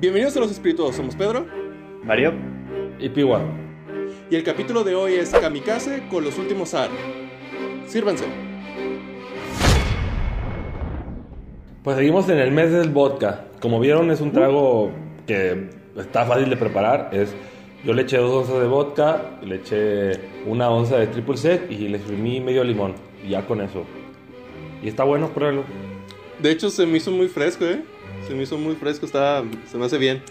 Bienvenidos a Los Espirituosos, somos Pedro Mario y Piwa. y el capítulo de hoy es Kamikaze con los últimos AR. Sírvanse. Pues seguimos en el mes del vodka. Como vieron, es un trago que está fácil de preparar. Es, yo le eché dos onzas de vodka, le eché una onza de triple sec y le exprimí medio limón. Y ya con eso. Y está bueno, pruébalo. De hecho, se me hizo muy fresco, ¿eh? Se me hizo muy fresco, está, se me hace bien.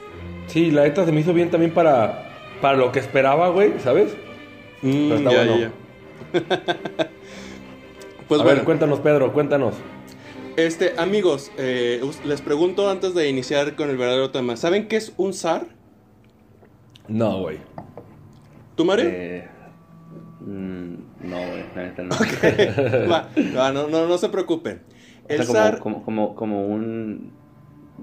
Sí, la neta se me hizo bien también para, para lo que esperaba, güey, ¿sabes? Mm, está ya, bueno. ya, pues A bueno, ver, cuéntanos, Pedro, cuéntanos. este, amigos, eh, les pregunto antes de iniciar con el verdadero tema. ¿Saben qué es un zar? No, güey. ¿Tú, Mario? Eh, mm, no, güey, la neta no. Va, va, no, no, no se preocupen. O El sea, zar, como, como, como, como un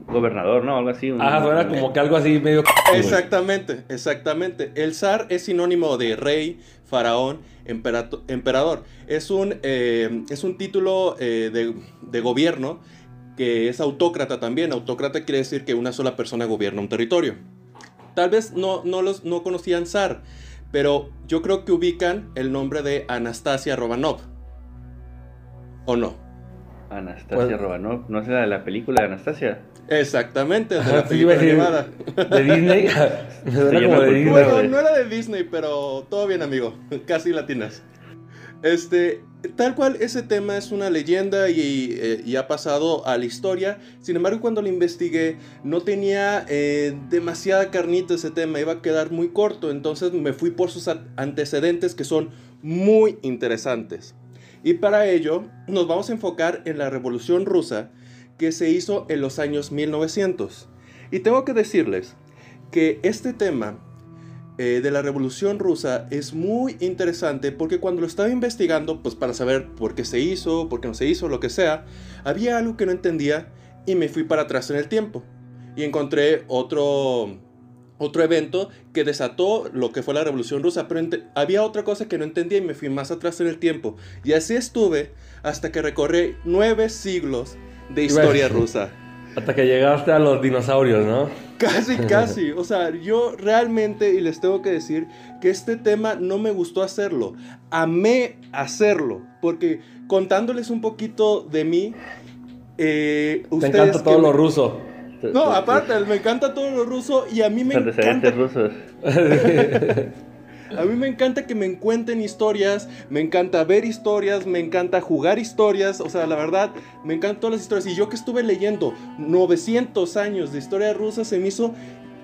gobernador, ¿no? Algo así. Un, Ah, suena como que algo así medio... Exactamente, exactamente. El zar es sinónimo de rey, faraón, emperato- emperador. Es un, eh, es un título eh, de, de gobierno que es autócrata también. Autócrata quiere decir que una sola persona gobierna un territorio. Tal vez no, no, los, no conocían zar, pero yo creo que ubican el nombre de Anastasia Romanov. ¿O no? Anastasia Pues- Romanov. ¿No es la de la película de Anastasia? Exactamente, de Ajá, la película decir, animada. De Disney. Me suena Sí, como de Disney. Bueno, no era de Disney, pero todo bien, amigo. Casi latinas. Este, tal cual, ese tema es una leyenda y, eh, y ha pasado a la historia. Sin embargo, cuando lo investigué, no tenía eh, demasiada carnita ese tema, iba a quedar muy corto. Entonces me fui por sus antecedentes que son muy interesantes. Y para ello, nos vamos a enfocar en la Revolución Rusa que se hizo en los años 1900. Y tengo que decirles que este tema eh, de la Revolución Rusa es muy interesante porque cuando lo estaba investigando, pues para saber por qué se hizo, por qué no se hizo, lo que sea, había algo que no entendía y me fui para atrás en el tiempo. Y encontré otro, otro evento que desató lo que fue la Revolución Rusa, pero había otra cosa que no entendía y me fui más atrás en el tiempo. Y así estuve hasta que recorrí nueve siglos de historia rusa. Hasta que llegaste a los dinosaurios, ¿no? Casi, casi. O sea, yo realmente, y les tengo que decir, que este tema no me gustó hacerlo. Amé hacerlo. Porque contándoles un poquito de mí, eh, Te ustedes encanta que todo me- lo ruso. No, aparte, me encanta todo lo ruso y a mí me encanta rusos. A mí me encanta que me cuenten historias, me encanta ver historias, me encanta jugar historias, o sea, la verdad, me encantan todas las historias. Y yo que estuve leyendo 900 años de historia rusa, se me hizo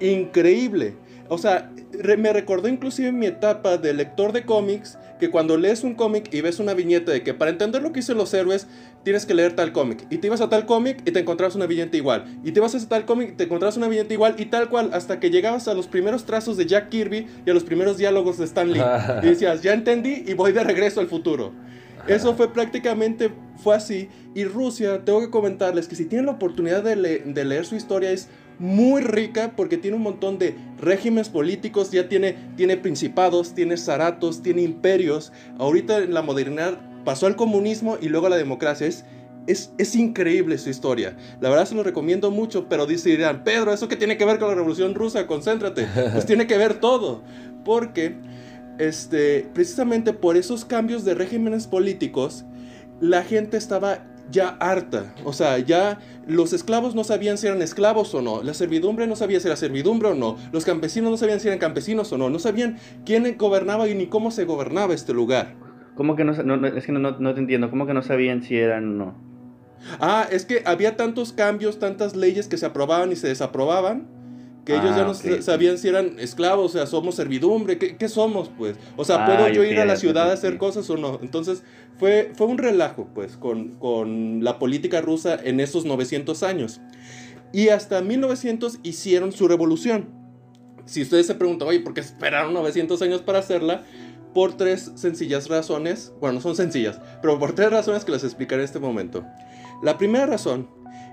increíble. O sea, re- me recordó inclusive mi etapa de lector de cómics, que cuando lees un cómic y ves una viñeta de que para entender lo que hicieron los héroes, tienes que leer tal cómic. Y te ibas a tal cómic y te encontrabas una viñeta igual. Y te ibas a tal cómic y te encontrabas una viñeta igual y tal cual, hasta que llegabas a los primeros trazos de Jack Kirby y a los primeros diálogos de Stan Lee. y decías, ya entendí y voy de regreso al futuro. Eso fue prácticamente, fue así. Y Rusia, tengo que comentarles que si tienen la oportunidad de, le- de leer su historia es muy rica porque tiene un montón de regímenes políticos, ya tiene, tiene principados, tiene zaratos, tiene imperios. Ahorita en la modernidad pasó al comunismo y luego a la democracia. Es, es, es increíble su historia. La verdad se lo recomiendo mucho, pero dice- dirán, Pedro, ¿eso qué tiene que ver con la revolución rusa? Concéntrate. Pues tiene que ver todo. Porque este, precisamente por esos cambios de regímenes políticos, la gente estaba ya harta. O sea, ya los esclavos no sabían si eran esclavos o no. La servidumbre no sabía si era servidumbre o no. Los campesinos no sabían si eran campesinos o no. No sabían quién gobernaba y ni cómo se gobernaba este lugar. ¿Cómo que no, no, no, es que no, no, no te entiendo. ¿Cómo que no sabían si eran o no? Ah, es que había tantos cambios, tantas leyes que se aprobaban y se desaprobaban, que ellos Ah, ya no ok. sa- sabían si eran esclavos, o sea, somos servidumbre, ¿qué, qué somos, pues? O sea, Ah, ¿puedo yo ir a la ciudad a hacer cosas o no? Entonces, fue, fue un relajo, pues, con, con la política rusa en esos 900 años. Y hasta 1900 hicieron su revolución. Si ustedes se preguntan, oye, ¿por qué esperaron 900 años para hacerla? Por tres sencillas razones. Bueno, no son sencillas, pero por tres razones que les explicaré en este momento. La primera razón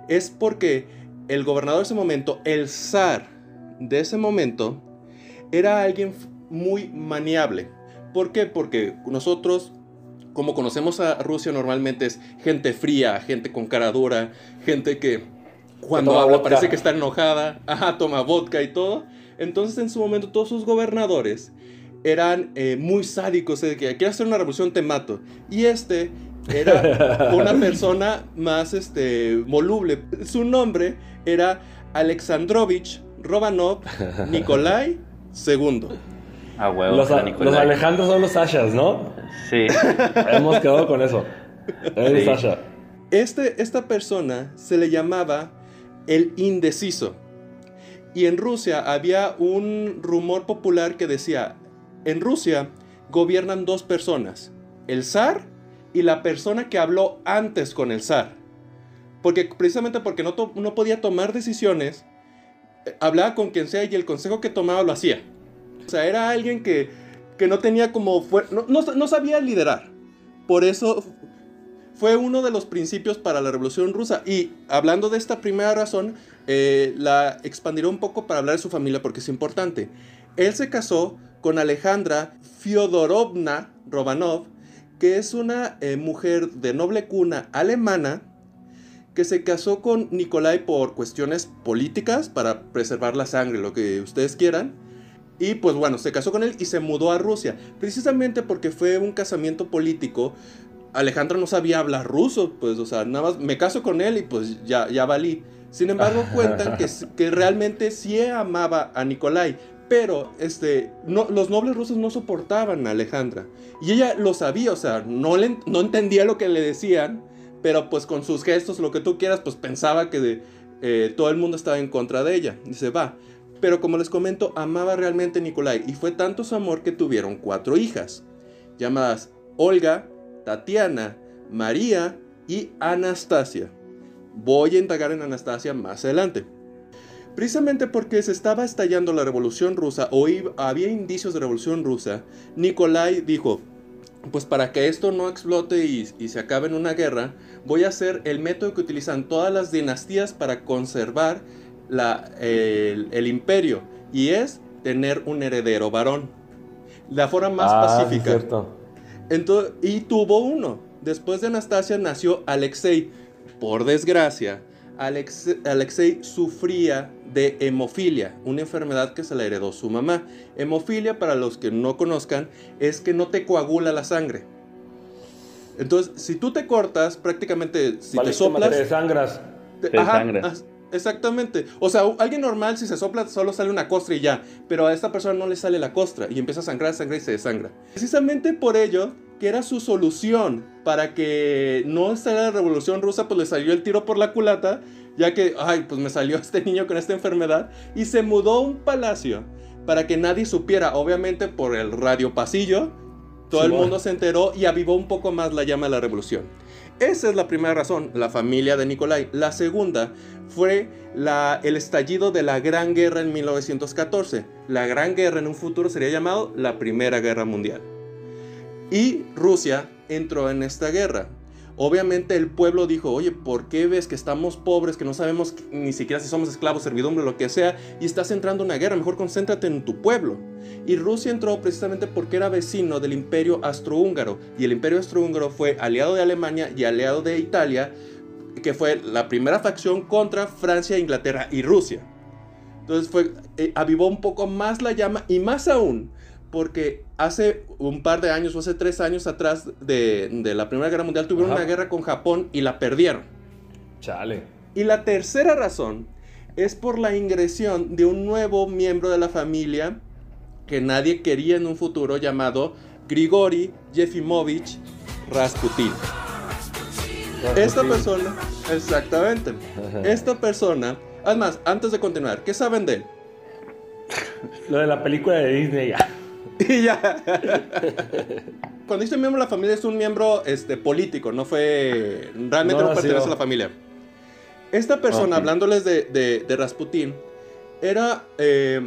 es porque el gobernador de ese momento, el zar de ese momento, era alguien muy maniable. ¿Por qué? Porque nosotros, como conocemos a Rusia normalmente, es gente fría, gente con cara dura, gente que cuando habla vodka. parece que está enojada, ajá, toma vodka y todo. Entonces en su momento todos sus gobernadores eran eh, muy sádicos, de que quiero hacer una revolución, te mato. Y este era una persona más este, voluble. Su nombre era Alexandrovich Romanov Nikolai II. Ah, huevo. Los, a- Alejandros son los Sashas, ¿no? Sí. Hemos quedado con eso. Es Sí. Sasha. Este, esta persona se le llamaba el indeciso. Y en Rusia había un rumor popular que decía, en Rusia gobiernan dos personas, el zar y la persona que habló antes con el zar. Porque precisamente porque no, no podía tomar decisiones, eh, hablaba con quien sea y el consejo que tomaba lo hacía. O sea, era alguien que, que no tenía como... no- no sabía liderar. Por eso fue uno de los principios para la Revolución Rusa. Y hablando de esta primera razón, eh, la expandiré un poco para hablar de su familia porque es importante. Él se casó con Alejandra Fyodorovna Romanov, que es una eh, mujer de noble cuna alemana que se casó con Nikolai por cuestiones políticas para preservar la sangre, lo que ustedes quieran. Y pues bueno, se casó con él y se mudó a Rusia, precisamente porque fue un casamiento político. Alejandra no sabía hablar ruso, pues, o sea, nada más me caso con él y pues ya, ya valí. Sin embargo, cuentan que, que realmente sí amaba a Nikolai, pero este, los nobles rusos no soportaban a Alejandra. Y ella lo sabía, o sea, no, entendía lo que le decían, pero pues con sus gestos, lo que tú quieras, pues pensaba que eh, todo el mundo estaba en contra de ella. Dice, va. Pero como les comento, amaba realmente a Nikolai y fue tanto su amor que tuvieron cuatro hijas, llamadas Olga, Tatiana, María y Anastasia. Voy a indagar en Anastasia más adelante. Precisamente porque se estaba estallando la revolución rusa o iba- había indicios de revolución rusa, Nikolai dijo, pues para que esto no explote y, y se acabe en una guerra, voy a hacer el método que utilizan todas las dinastías para conservar la- el, el imperio, y es tener un heredero varón. La forma más Ah, pacífica. cierto. Entonces, y tuvo uno. Después de Anastasia nació Alexei. Por desgracia, Alexe- Alexei sufría de hemofilia, una enfermedad que se la heredó su mamá. Hemofilia, para los que no conozcan, es que no te coagula la sangre. Entonces, si tú te cortas, prácticamente, si te soplas... madre de sangras. te- Te sangras. as- exactamente. O sea, alguien normal, si se sopla, solo sale una costra y ya. Pero a esta persona no le sale la costra y empieza a sangrar, sangrar y se desangra. Precisamente por ello, que era su solución para que no saliera la revolución rusa, pues le salió el tiro por la culata, ya que, ay, pues me salió este niño con esta enfermedad, y se mudó a un palacio para que nadie supiera, obviamente por el radio pasillo, todo el mundo se enteró y avivó un poco más la llama de la revolución. Esa es la primera razón, la familia de Nicolai. La segunda fue la- el estallido de la Gran Guerra en 1914. La Gran Guerra en un futuro sería llamado la Primera Guerra Mundial. Y Rusia entró en esta guerra. Obviamente el pueblo dijo, oye, ¿por qué ves que estamos pobres, que no sabemos ni siquiera si somos esclavos, servidumbre, lo que sea, y estás entrando en una guerra? Mejor concéntrate en tu pueblo. Y Rusia entró precisamente porque era vecino del imperio astrohúngaro. Y el imperio astrohúngaro fue aliado de Alemania y aliado de Italia, que fue la primera facción contra Francia, Inglaterra y Rusia. Entonces fue, eh, avivó un poco más la llama y más aún porque hace un par de años o hace tres años atrás de, de la Primera Guerra Mundial tuvieron Ajá. una guerra con Japón y la perdieron. Chale. Y la tercera razón es por la ingresión de un nuevo miembro de la familia que nadie quería en un futuro llamado Grigori Yefimovich Rasputin. Esta persona, exactamente, esta persona, además, antes de continuar, ¿qué saben de él? Lo de la película de Disney ya. Y ya. Cuando dice miembro de la familia es un miembro este, político, no fue. Realmente No no, pertenece a la familia. Esta persona, Ok. hablándoles de, de, de Rasputín, era eh,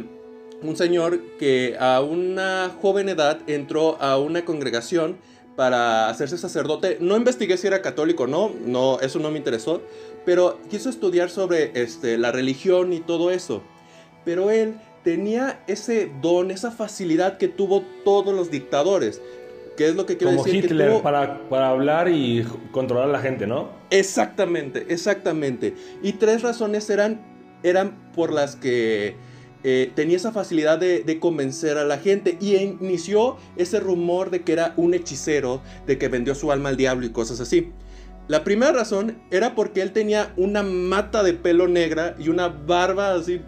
un señor que a una joven edad entró a una congregación para hacerse sacerdote. No investigué si era católico o no, no, eso no me interesó, pero quiso estudiar sobre este, la religión y todo eso. Pero él tenía ese don, esa facilidad que tuvo todos los dictadores. ¿Qué es lo que quiero Como decir? Que Hitler, tuvo- para, para hablar y controlar a la gente, ¿no? Exactamente, exactamente. Y tres razones eran, eran por las que eh, tenía esa facilidad de, de convencer a la gente. Y inició ese rumor de que era un hechicero, de que vendió su alma al diablo y cosas así. La primera razón era porque él tenía una mata de pelo negra y una barba así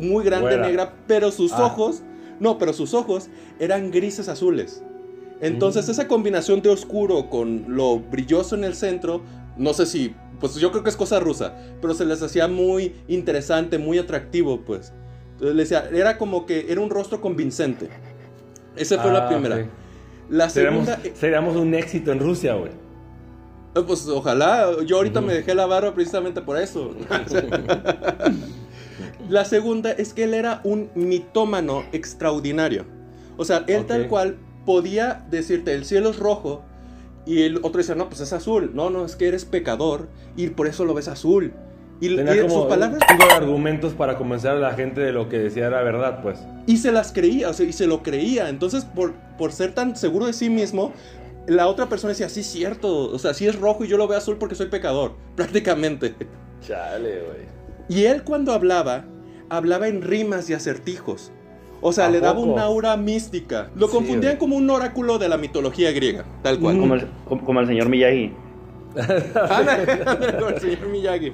muy grande negra, pero sus Ah. ojos, no, pero sus ojos eran grises azules. Entonces Mm. esa combinación de oscuro con lo brilloso en el centro, no sé si, pues yo creo que es cosa rusa, pero se les hacía muy interesante, muy atractivo, pues. Entonces le decía, era como que era un rostro convincente. Esa fue la Ah, primera. La Seríamos, segunda, eh, seríamos un éxito en Rusia, güey. eh, pues ojalá, yo ahorita me dejé la barba precisamente por eso. la segunda es que él era un mitómano extraordinario. O sea, él tal cual podía decirte, el cielo es rojo, y el otro decía, no, pues es azul. No, no, es que eres pecador, y por eso lo ves azul. Y, Tenía y como sus palabras... de argumentos para convencer a la gente de lo que decía era verdad, pues. Y se las creía, o sea, y se lo creía. Entonces, por, por ser tan seguro de sí mismo, la otra persona decía, sí, cierto. O sea, sí es rojo y yo lo veo azul porque soy pecador, prácticamente. Chale, güey. Y él cuando hablaba, hablaba en rimas y acertijos. O sea, ¿A le daba poco? un aura mística. Lo Sí, confundían güey. como un oráculo de la mitología griega, tal cual. Como el, como, como el señor Miyagi. Como el señor Miyagi.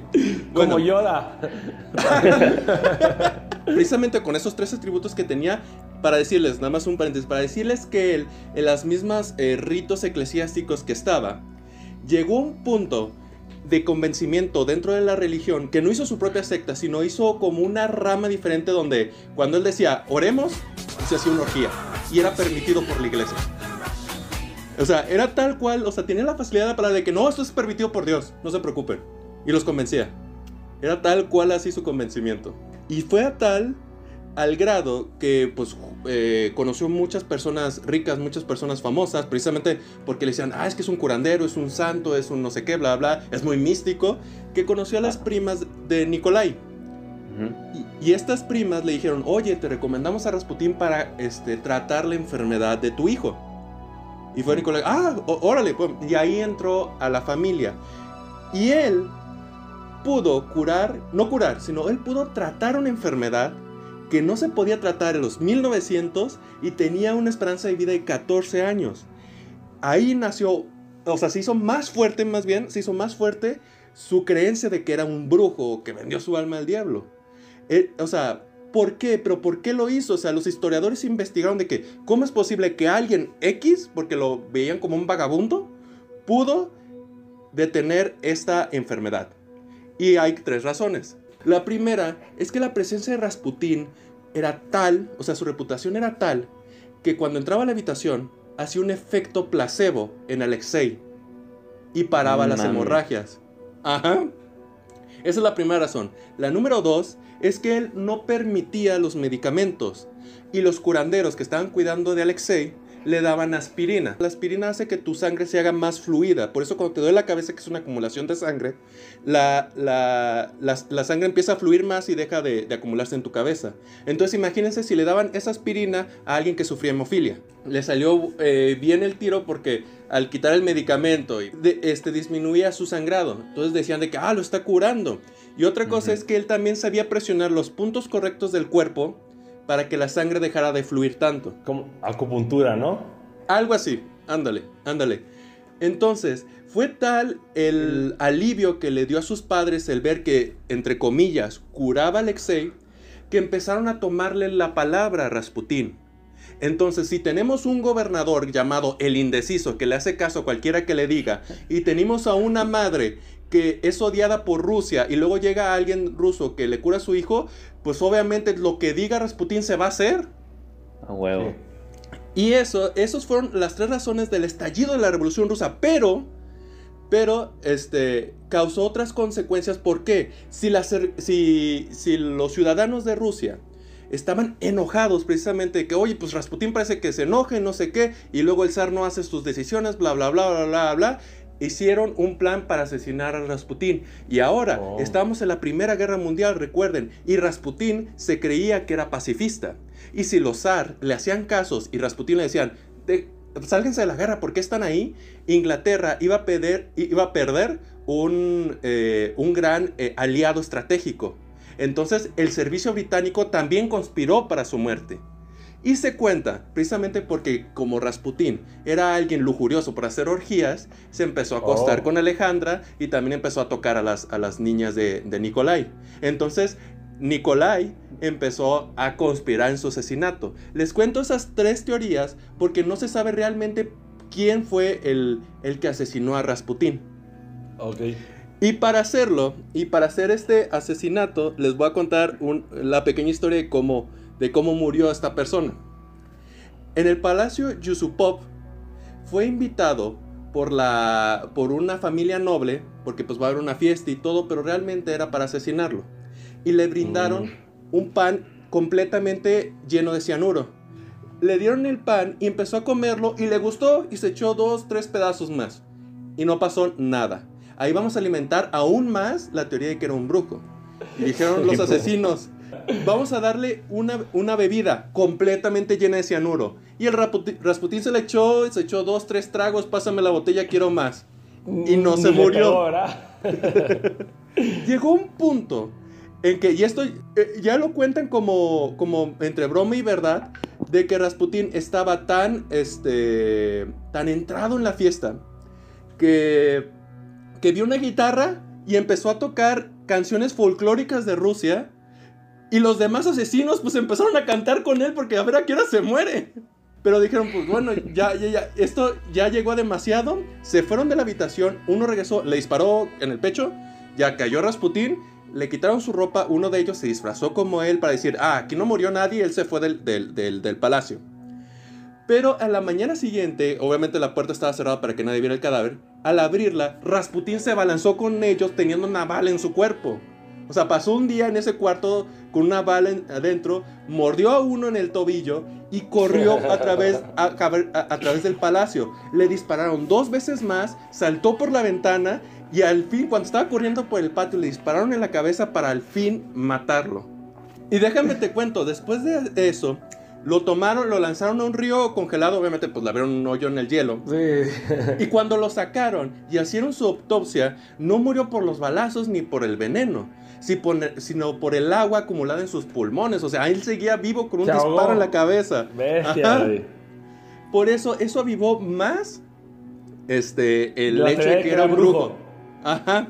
Como Yoda. precisamente con esos tres atributos que tenía, para decirles, nada más un paréntesis, para decirles que él, en las mismas eh, ritos eclesiásticos que estaba, llegó un punto de convencimiento dentro de la religión que no hizo su propia secta, sino hizo como una rama diferente donde cuando él decía, oremos, se hacía una orgía. Y era permitido por la iglesia. O sea, era tal cual, o sea, tenía la facilidad palabra de que no, esto es permitido por Dios, no se preocupen. Y los convencía. Era tal cual así su convencimiento. Y fue a tal al grado que pues eh, conoció muchas personas ricas, muchas personas famosas, precisamente porque le decían, ah, es que es un curandero, es un santo, es un no sé qué, bla, bla, es muy místico, que conoció a las primas de Nicolai. Y, y estas primas le dijeron, oye, te recomendamos a Rasputín para este, tratar la enfermedad de tu hijo. Y fue Nicolai, ah, órale, pues", y ahí entró a la familia. Y él pudo curar, no curar, sino él pudo tratar una enfermedad que no se podía tratar en los 1900 y tenía una esperanza de vida de 14 años. Ahí nació, o sea, se hizo más fuerte, más bien, se hizo más fuerte su creencia de que era un brujo que vendió su alma al diablo. Eh, o sea, ¿por qué? ¿Pero por qué lo hizo? O sea, los historiadores investigaron de que, ¿cómo es posible que alguien X, porque lo veían como un vagabundo, pudo detener esta enfermedad? Y hay tres razones. La primera es que la presencia de Rasputín era tal, o sea, su reputación era tal, que cuando entraba a la habitación hacía un efecto placebo en Alexei y paraba las hemorragias. Ajá. Esa es la primera razón. La número dos es que él no permitía los medicamentos y los curanderos que estaban cuidando de Alexei le daban aspirina. La aspirina hace que tu sangre se haga más fluida. Por eso cuando te duele la cabeza, que es una acumulación de sangre, la, la, la- la sangre empieza a fluir más y deja de, de acumularse en tu cabeza. Entonces imagínense si le daban esa aspirina a alguien que sufría hemofilia. Le salió eh, bien el tiro porque al quitar el medicamento de- este, disminuía su sangrado. Entonces decían de que, ah, lo está curando. Y otra cosa es que él también sabía presionar los puntos correctos del cuerpo para que la sangre dejara de fluir tanto. Como acupuntura, ¿no? Algo así, ándale, ándale. Entonces, fue tal el alivio que le dio a sus padres el ver que, entre comillas, curaba a Alexei, que empezaron a tomarle la palabra a Rasputín. Entonces, si tenemos un gobernador llamado el indeciso que le hace caso a cualquiera que le diga, y tenemos a una madre que es odiada por Rusia y luego llega alguien ruso que le cura a su hijo, pues obviamente lo que diga Rasputín se va a hacer. A huevo. Y eso, esos fueron las tres razones del estallido de la Revolución Rusa, pero, pero, este, causó otras consecuencias. ¿Por qué? Si, las- si, si los ciudadanos de Rusia estaban enojados precisamente de que, oye, pues Rasputín parece que se enoje, no sé qué, y luego el zar no hace sus decisiones, bla, bla, bla, bla, bla, bla, hicieron un plan para asesinar a Rasputín. Y ahora Oh. estamos en la Primera Guerra Mundial, recuerden, y Rasputín se creía que era pacifista. Y si los zar le hacían casos y Rasputín le decían, "De- sálganse de la guerra, ¿por qué están ahí? Inglaterra iba a, perder, iba a perder un, eh, un gran eh, aliado estratégico. Entonces el servicio británico también conspiró para su muerte. Y se cuenta, precisamente porque como Rasputín era alguien lujurioso por hacer orgías, se empezó a acostar Oh. con Alejandra y también empezó a tocar a las, a las niñas de, de Nicolai. Entonces, Nicolai empezó a conspirar en su asesinato. Les cuento esas tres teorías porque no se sabe realmente quién fue el, el que asesinó a Rasputín. Ok. Y para hacerlo, y para hacer este asesinato, les voy a contar un- la pequeña historia de cómo, de cómo murió esta persona. En el palacio Yusupov fue invitado por, la, por una familia noble, porque pues va a haber una fiesta y todo, pero realmente era para asesinarlo. Y le brindaron un pan completamente lleno de cianuro. Le dieron el pan y empezó a comerlo y le gustó y se echó dos, tres pedazos más. Y no pasó nada. Ahí vamos a alimentar aún más la teoría de que era un brujo. Y dijeron los asesinos, vamos a darle una, una bebida completamente llena de cianuro. Y el Rasputín se le echó, se echó dos, tres tragos, pásame la botella, quiero más. Y no Ni se murió. ¿verdad? Llegó un punto en que, y esto eh, ya lo cuentan como, como entre broma y verdad, de que Rasputín estaba tan, este, tan entrado en la fiesta que, que vio una guitarra y empezó a tocar canciones folclóricas de Rusia. Y los demás asesinos pues empezaron a cantar con él porque a ver a qué hora se muere. Pero dijeron, pues bueno, ya, ya, ya, esto ya llegó a demasiado. Se fueron de la habitación, uno regresó, le disparó en el pecho, ya cayó Rasputín, le quitaron su ropa, uno de ellos se disfrazó como él para decir, ah, aquí no murió nadie, él se fue del, del, del, palacio. Pero a la mañana siguiente, obviamente la puerta estaba cerrada para que nadie viera el cadáver, al abrirla, Rasputín se abalanzó con ellos teniendo una bala en su cuerpo. O sea, pasó un día en ese cuarto con una bala en- adentro, mordió a uno en el tobillo y corrió a través, a, caber- a- a través del palacio. Le dispararon dos veces más, saltó por la ventana y al fin, cuando estaba corriendo por el patio, le dispararon en la cabeza para al fin matarlo. Y déjame te cuento, después de eso, lo tomaron, lo lanzaron a un río congelado, obviamente pues le abrieron un hoyo en el hielo. Sí. Y cuando lo sacaron y hicieron su autopsia, no murió por los balazos ni por el veneno, sino por el agua acumulada en sus pulmones. O sea, él seguía vivo con un disparo en la cabeza. Bestia. Por eso, eso avivó más este, el La hecho de que era brujo. Ajá.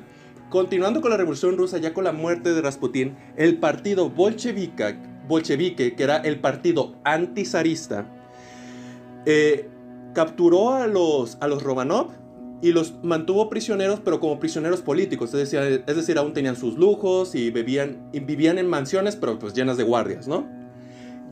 Continuando con la revolución rusa, ya con la muerte de Rasputín, el partido bolchevique, bolchevique que era el partido antizarista, eh, capturó a los, a los Romanov y los mantuvo prisioneros, pero como prisioneros políticos. Es decir, es decir, aún tenían sus lujos y, bebían, y vivían en mansiones, pero pues llenas de guardias, ¿no?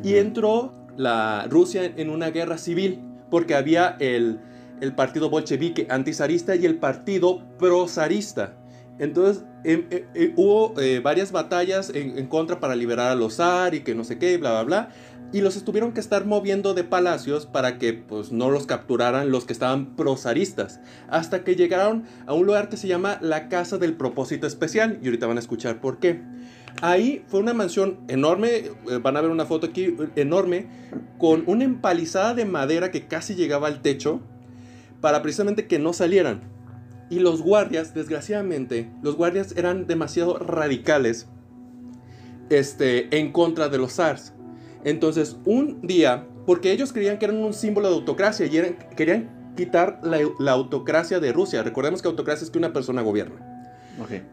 Y entró la Rusia en una guerra civil, porque había el, el partido bolchevique antizarista y el partido prosarista. Entonces em- eh, eh, hubo eh, varias batallas en, en contra para liberar a los zar y que no sé qué, bla, bla, bla. Y los estuvieron que estar moviendo de palacios para que pues no los capturaran los que estaban prosaristas. Hasta que llegaron a un lugar que se llama la Casa del Propósito Especial. Y ahorita van a escuchar por qué. Ahí fue una mansión enorme, eh, van a ver una foto aquí, enorme, con una empalizada de madera que casi llegaba al techo, para precisamente que no salieran. Y los guardias, desgraciadamente, los guardias eran demasiado radicales este, en contra de los zars. Entonces, un día, porque ellos creían que eran un símbolo de autocracia y eran- querían quitar la, la autocracia de Rusia. Recordemos que autocracia es que una persona gobierna.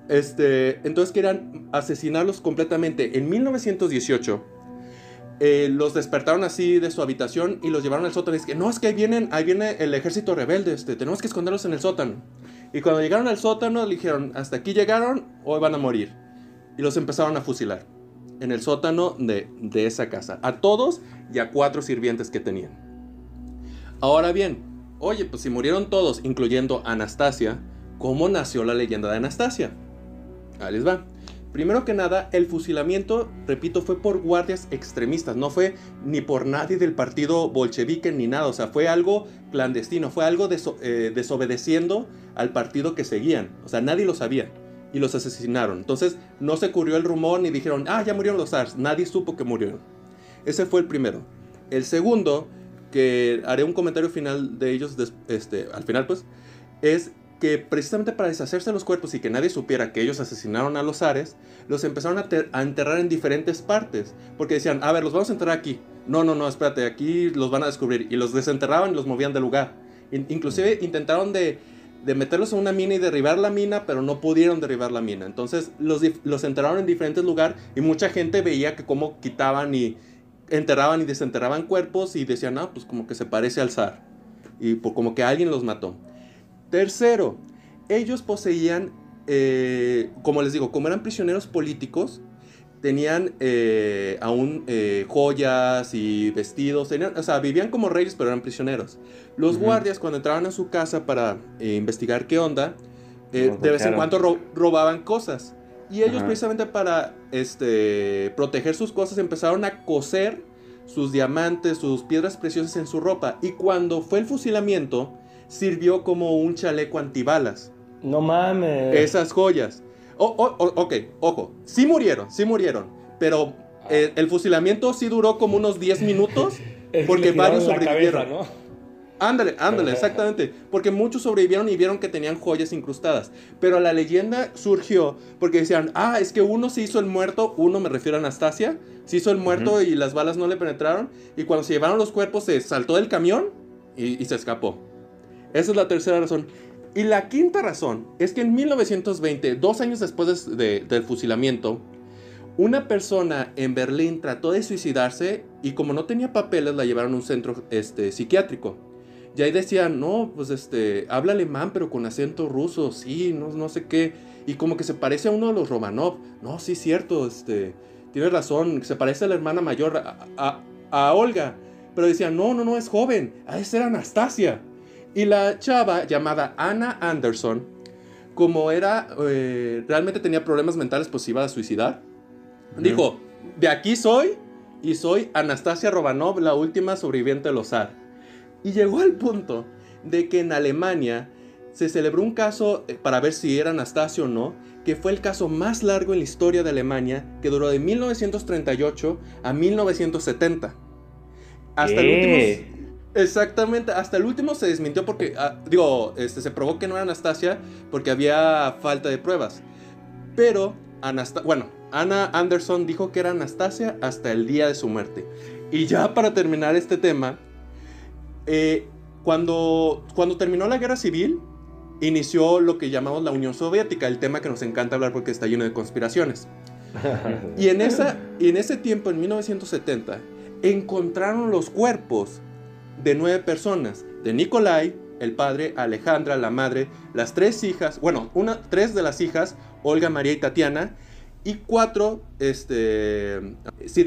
Este, entonces querían asesinarlos completamente. En 1918 eh, los despertaron así de su habitación y los llevaron al sótano. Y es que no, es que ahí, vienen, ahí viene el ejército rebelde, este, tenemos que esconderlos en el sótano. Y cuando llegaron al sótano le dijeron, hasta aquí llegaron, hoy van a morir. Y los empezaron a fusilar en el sótano de, de esa casa. A todos y a cuatro sirvientes que tenían. Ahora bien, oye, pues si murieron todos, incluyendo Anastasia, ¿cómo nació la leyenda de Anastasia? Ahí les va. Primero que nada, el fusilamiento, repito, fue por guardias extremistas, no fue ni por nadie del partido bolchevique ni nada, o sea, fue algo clandestino, fue algo eh, desobedeciendo al partido que seguían, o sea, nadie lo sabía y los asesinaron. Entonces, no se ocurrió el rumor ni dijeron, ah, ya murieron los zars, nadie supo que murieron. Ese fue el primero. El segundo, que haré un comentario final de ellos este, al final, pues, es que precisamente para deshacerse de los cuerpos y que nadie supiera que ellos asesinaron a los zares, los empezaron a enterrar en diferentes partes. Porque decían, a ver, los vamos a enterrar aquí. No, no, no, espérate, aquí los van a descubrir. Y los desenterraban y los movían de lugar. In- inclusive intentaron de, de meterlos en una mina y derribar la mina, pero no pudieron derribar la mina. Entonces los, los enterraron en diferentes lugares y mucha gente veía que cómo quitaban y enterraban y desenterraban cuerpos y decían, ah, pues como que se parece al zar. Y por, como que alguien los mató. Tercero, ellos poseían, eh, como les digo, como eran prisioneros políticos, tenían eh, aún eh, joyas y vestidos, tenían- o sea, vivían como reyes, pero eran prisioneros. Los guardias, cuando entraban a su casa para eh, investigar qué onda, eh, de vez en cuando ro- robaban cosas. Y ellos, Ajá. precisamente para este, proteger sus cosas, empezaron a coser sus diamantes, sus piedras preciosas en su ropa. Y cuando fue el fusilamiento, sirvió como un chaleco antibalas. No mames. Esas joyas. Oh, oh, oh, ok, ojo. Sí murieron, sí murieron. Pero eh, el fusilamiento sí duró como unos 10 minutos. Porque varios sobrevivieron. cabeza, ¿no? Ándale, ándale, exactamente. Porque muchos sobrevivieron y vieron que tenían joyas incrustadas. Pero la leyenda surgió porque decían, ah, es que uno se hizo el muerto, uno me refiero a Anastasia, se hizo el muerto y las balas no le penetraron. Y cuando se llevaron los cuerpos se saltó del camión y, y se escapó. Esa es la tercera razón. Y la quinta razón es que en 1920, dos años después de- de- del fusilamiento, una persona en Berlín trató de suicidarse y como no tenía papeles la llevaron a un centro este, psiquiátrico. Y ahí decían, no, pues este, habla alemán pero con acento ruso, sí, no, no sé qué. Y como que se parece a uno de los Romanov. No, sí, cierto, este, tiene razón, se parece a la hermana mayor, a, a- a Olga. Pero decían, no, no, no, es joven, ha de ser Anastasia. Y la chava llamada Anna Anderson, como era, eh, realmente tenía problemas mentales, pues se iba a suicidar. Dijo, de aquí soy y soy Anastasia Romanov, la última sobreviviente de los zar. Y llegó al punto de que en Alemania se celebró un caso eh, para ver si era Anastasia o no, que fue el caso más largo en la historia de Alemania, que duró de 1938 a 1970. Hasta el último... Exactamente, hasta el último se desmintió porque, ah, digo, este, se probó que no era Anastasia porque había falta de pruebas. Pero, Anasta bueno, Ana Anderson dijo que era Anastasia hasta el día de su muerte. Y ya para terminar este tema, eh, cuando, cuando terminó la guerra civil, inició lo que llamamos la Unión Soviética, el tema que nos encanta hablar porque está lleno de conspiraciones. Y en, esa, y en ese tiempo, en 1970, encontraron los cuerpos de nueve personas, de Nikolai, el padre, Alejandra, la madre, las tres hijas, bueno, una, tres de las hijas, Olga, María y Tatiana, y cuatro, este,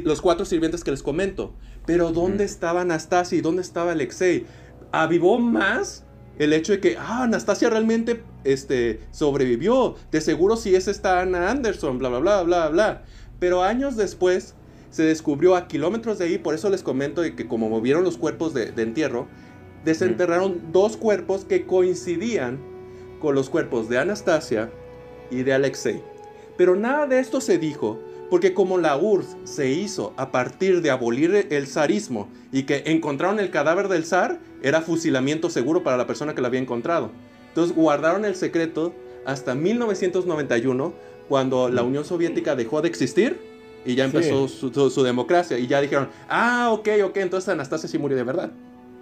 los cuatro sirvientes que les comento. Pero ¿dónde estaba Anastasia y dónde estaba Alexei? Avivó más el hecho de que, ah, Anastasia realmente este, sobrevivió. De seguro si es esta Ana Anderson, bla, bla, bla, bla, bla. Pero años después se descubrió a kilómetros de ahí, por eso les comento de que como movieron los cuerpos de, de entierro, desenterraron dos cuerpos que coincidían con los cuerpos de Anastasia y de Alexei. Pero nada de esto se dijo porque como la URSS se hizo a partir de abolir el zarismo y que encontraron el cadáver del zar, era fusilamiento seguro para la persona que lo había encontrado. Entonces guardaron el secreto hasta 1991, cuando la Unión Soviética dejó de existir y ya Sí. empezó su, su- su democracia. Y ya dijeron, ah, ok, ok, entonces Anastasia sí murió de verdad.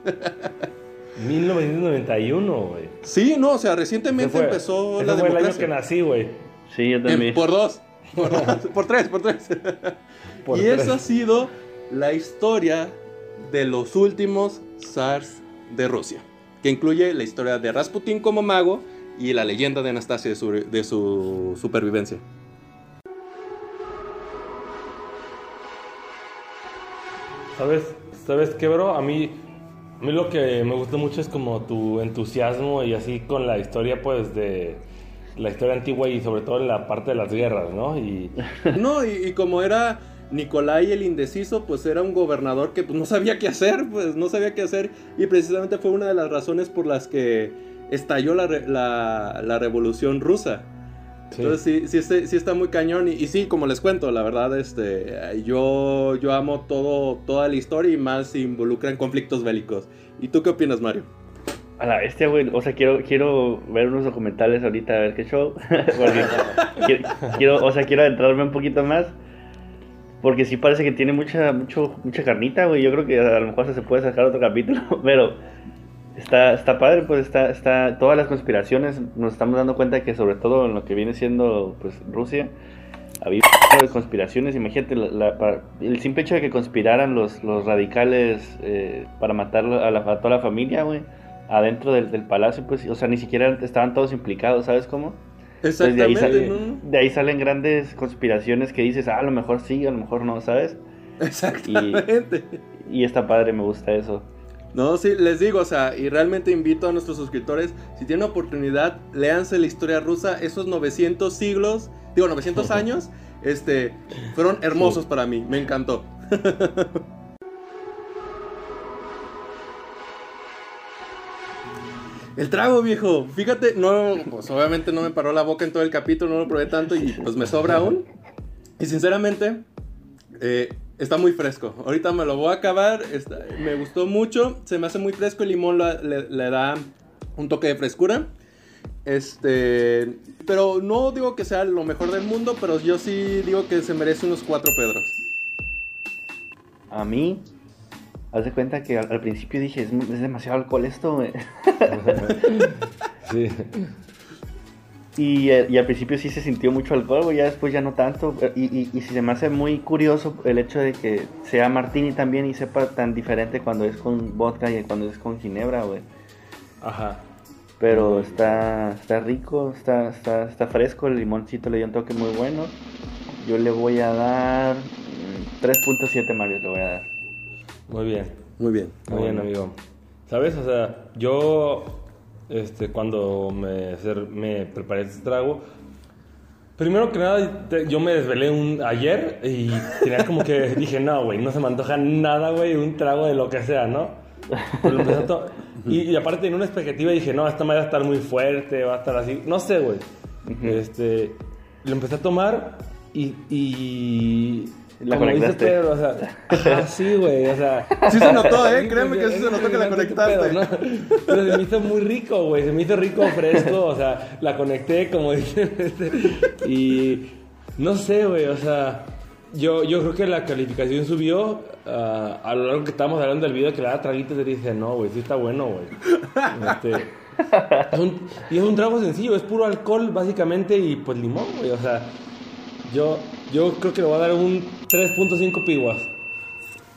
1991, güey. Sí, no, o sea, recientemente fue- empezó la fue el año democracia. que nací, güey. Sí, yo también. por dos, por, dos, por tres, por tres. Por y tres. esa ha sido la historia de los últimos zars de Rusia, que incluye la historia de Rasputin como mago y la leyenda de Anastasia de su, de su supervivencia. ¿Sabes? ¿Sabes qué, bro? A mí, a mí lo que me gusta mucho es como tu entusiasmo y así con la historia, pues, de la historia antigua y sobre todo en la parte de las guerras, ¿no? Y No, y, y como era Nicolai el indeciso, pues era un gobernador que pues, no sabía qué hacer, pues no sabía qué hacer. Y precisamente fue una de las razones por las que estalló la, la- la revolución rusa. Entonces sí, sí, sí está muy cañón. Y, y sí, como les cuento, la verdad, este, yo, yo amo todo, toda la historia y más si involucra en conflictos bélicos. ¿Y tú qué opinas, Mario? A la bestia, güey. O sea, quiero, quiero ver unos documentales ahorita a ver qué show. Quiero, o sea, quiero adentrarme un poquito más. Porque sí parece que tiene mucha, mucho, mucha carnita, güey. Yo creo que a lo mejor se puede sacar otro capítulo. Pero está, está padre, pues está, está. Todas las conspiraciones nos estamos dando cuenta que sobre todo en lo que viene siendo pues Rusia. Había de conspiraciones, imagínate, el simple hecho de que conspiraran los, los radicales eh, para matar a, la- a toda la familia, güey, adentro del, del palacio, pues, o sea, ni siquiera estaban todos implicados, ¿sabes cómo? Entonces, de, ahí Exactamente, sale- ¿no? de ahí salen grandes conspiraciones que dices, ah, a lo mejor sí, a lo mejor no, ¿sabes? Exactamente. Y está padre, me gusta eso. No, sí, les digo, o sea, y realmente invito a nuestros suscriptores, si tienen oportunidad, léanse la historia rusa, esos 900 siglos, digo 900 años, este, fueron hermosos para mí, me encantó. El trago, viejo, fíjate, no, pues obviamente no me paró la boca en todo el capítulo, no lo probé tanto y pues me sobra aún. Y sinceramente, eh, está muy fresco. Ahorita me lo voy a acabar. me gustó mucho. Se me hace muy fresco. El limón le, le da un toque de frescura. Este. Pero no digo que sea lo mejor del mundo. Pero yo sí digo que se merece unos cuatro Pedros. A mí, haz de cuenta que al, al principio dije, es, es demasiado alcohol esto, güey. Sí. Y, eh, y al principio sí se sintió mucho alcohol, güey, ya después ya no tanto. eh, Y, y, y se me hace muy curioso el hecho de que sea martini también y sepa tan diferente cuando es con vodka y cuando es con ginebra, güey. Ajá. Pero está, está rico, está, está, está fresco, el limoncito le dio un toque muy bueno. Yo le voy a dar mm, 3.7 Mario, le voy a dar. Muy bien. Muy bien. Muy bien, amigo. ¿Sabes? O sea, yo, este, cuando me, preparé este trago, primero que nada, te- yo me desvelé un, ayer y tenía como que dije, no, güey, no se me antoja nada, güey, un trago de lo que sea, ¿no? Pero lo empecé a to- y, y aparte tenía una expectativa y dije, no, esta madre va a estar muy fuerte, va a estar así, no sé, güey. Este, lo empecé a tomar y... y La como dice conectaste. Pedro, o sea, ajá, sí, güey, o sea... Sí se notó, eh. Créeme que sí se notó que la conectaste. qué pedo, ¿no? Pero se me hizo muy rico, güey. Se me hizo rico, fresco. O sea, la conecté, como dicen. este, y no sé, güey. O sea, yo, yo creo que la calificación subió ah, a lo largo que estábamos hablando del video que le da traguitos y dice, no, güey, sí está bueno, güey. Este, es un- y es un trago sencillo, es puro alcohol, básicamente, y pues limón, güey. O sea, yo, yo creo que le voy a dar un 3.5 piguas.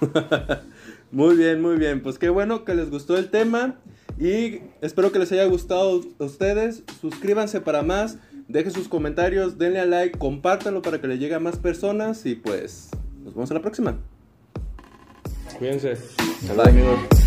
Muy bien, muy bien. Pues qué bueno que les gustó el tema. Y espero que les haya gustado a ustedes. Suscríbanse para más. Dejen sus comentarios. Denle a like. Compártanlo para que le llegue a más personas. Y pues nos vemos en la próxima. Cuídense. Saludos, amigos.